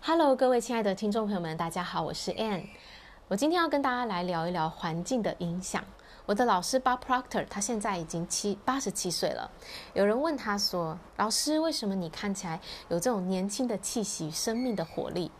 Hello，各位亲爱的听众朋友们，大家好，我是 Ann。我今天要跟大家来聊一聊环境的影响。我的老师 Bob Proctor，他现在已经七八十七岁了。有人问他说：“老师，为什么你看起来有这种年轻的气息、生命的活力？”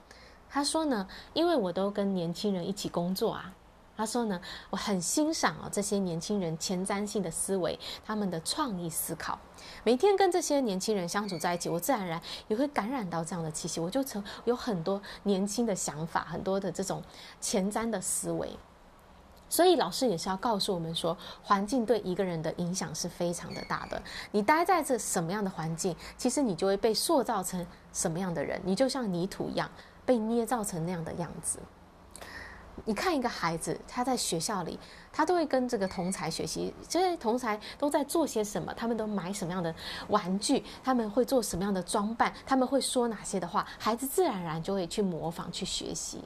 他说呢：“因为我都跟年轻人一起工作啊。”他说呢：“我很欣赏啊这些年轻人前瞻性的思维，他们的创意思考。”每天跟这些年轻人相处在一起，我自然而然也会感染到这样的气息。我就成有很多年轻的想法，很多的这种前瞻的思维。所以老师也是要告诉我们说，环境对一个人的影响是非常的大的。你待在这什么样的环境，其实你就会被塑造成什么样的人。你就像泥土一样，被捏造成那样的样子。你看一个孩子，他在学校里，他都会跟这个同才学习，这些同才都在做些什么，他们都买什么样的玩具，他们会做什么样的装扮，他们会说哪些的话，孩子自然而然就会去模仿去学习。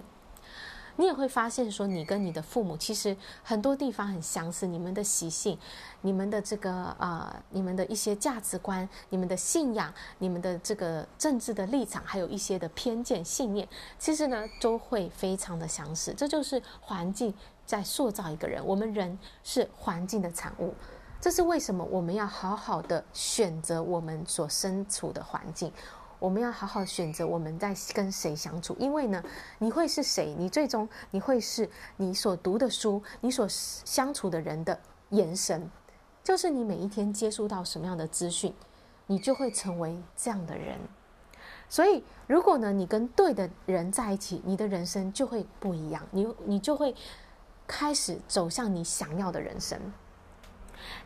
你也会发现，说你跟你的父母其实很多地方很相似，你们的习性、你们的这个啊、呃，你们的一些价值观、你们的信仰、你们的这个政治的立场，还有一些的偏见信念，其实呢都会非常的相似。这就是环境在塑造一个人，我们人是环境的产物。这是为什么我们要好好的选择我们所身处的环境。我们要好好选择我们在跟谁相处，因为呢，你会是谁，你最终你会是你所读的书，你所相处的人的延伸，就是你每一天接触到什么样的资讯，你就会成为这样的人。所以，如果呢，你跟对的人在一起，你的人生就会不一样，你你就会开始走向你想要的人生。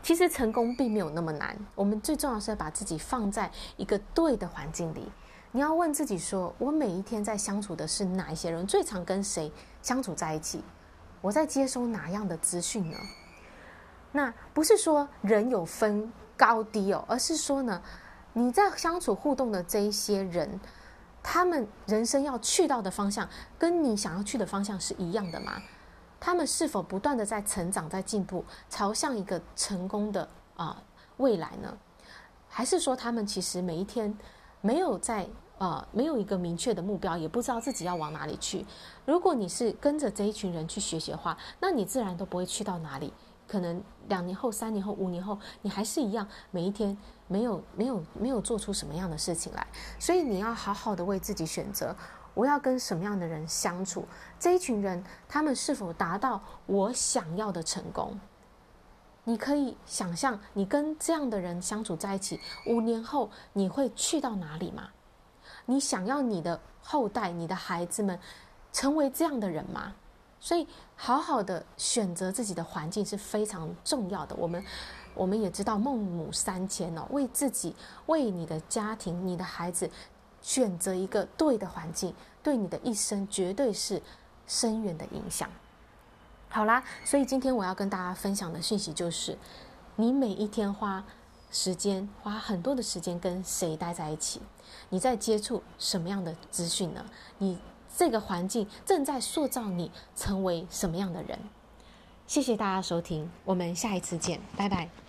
其实成功并没有那么难，我们最重要是要把自己放在一个对的环境里。你要问自己说：我每一天在相处的是哪一些人？最常跟谁相处在一起？我在接收哪样的资讯呢？那不是说人有分高低哦，而是说呢，你在相处互动的这一些人，他们人生要去到的方向，跟你想要去的方向是一样的吗？他们是否不断的在成长、在进步，朝向一个成功的啊、未来呢？还是说他们其实每一天没有在啊、没有一个明确的目标，也不知道自己要往哪里去？如果你是跟着这一群人去学习的话，那你自然都不会去到哪里。可能两年后、三年后、五年后，你还是一样，每一天没有没有没有做出什么样的事情来。所以你要好好的为自己选择。我要跟什么样的人相处？这一群人，他们是否达到我想要的成功？你可以想象，你跟这样的人相处在一起，五年后你会去到哪里吗？你想要你的后代、你的孩子们成为这样的人吗？所以，好好的选择自己的环境是非常重要的。我们，我们也知道孟母三迁哦，为自己、为你的家庭、你的孩子。选择一个对的环境，对你的一生绝对是深远的影响。好啦，所以今天我要跟大家分享的讯息就是：你每一天花时间，花很多的时间跟谁待在一起？你在接触什么样的资讯呢？你这个环境正在塑造你成为什么样的人？谢谢大家收听，我们下一次见，拜拜。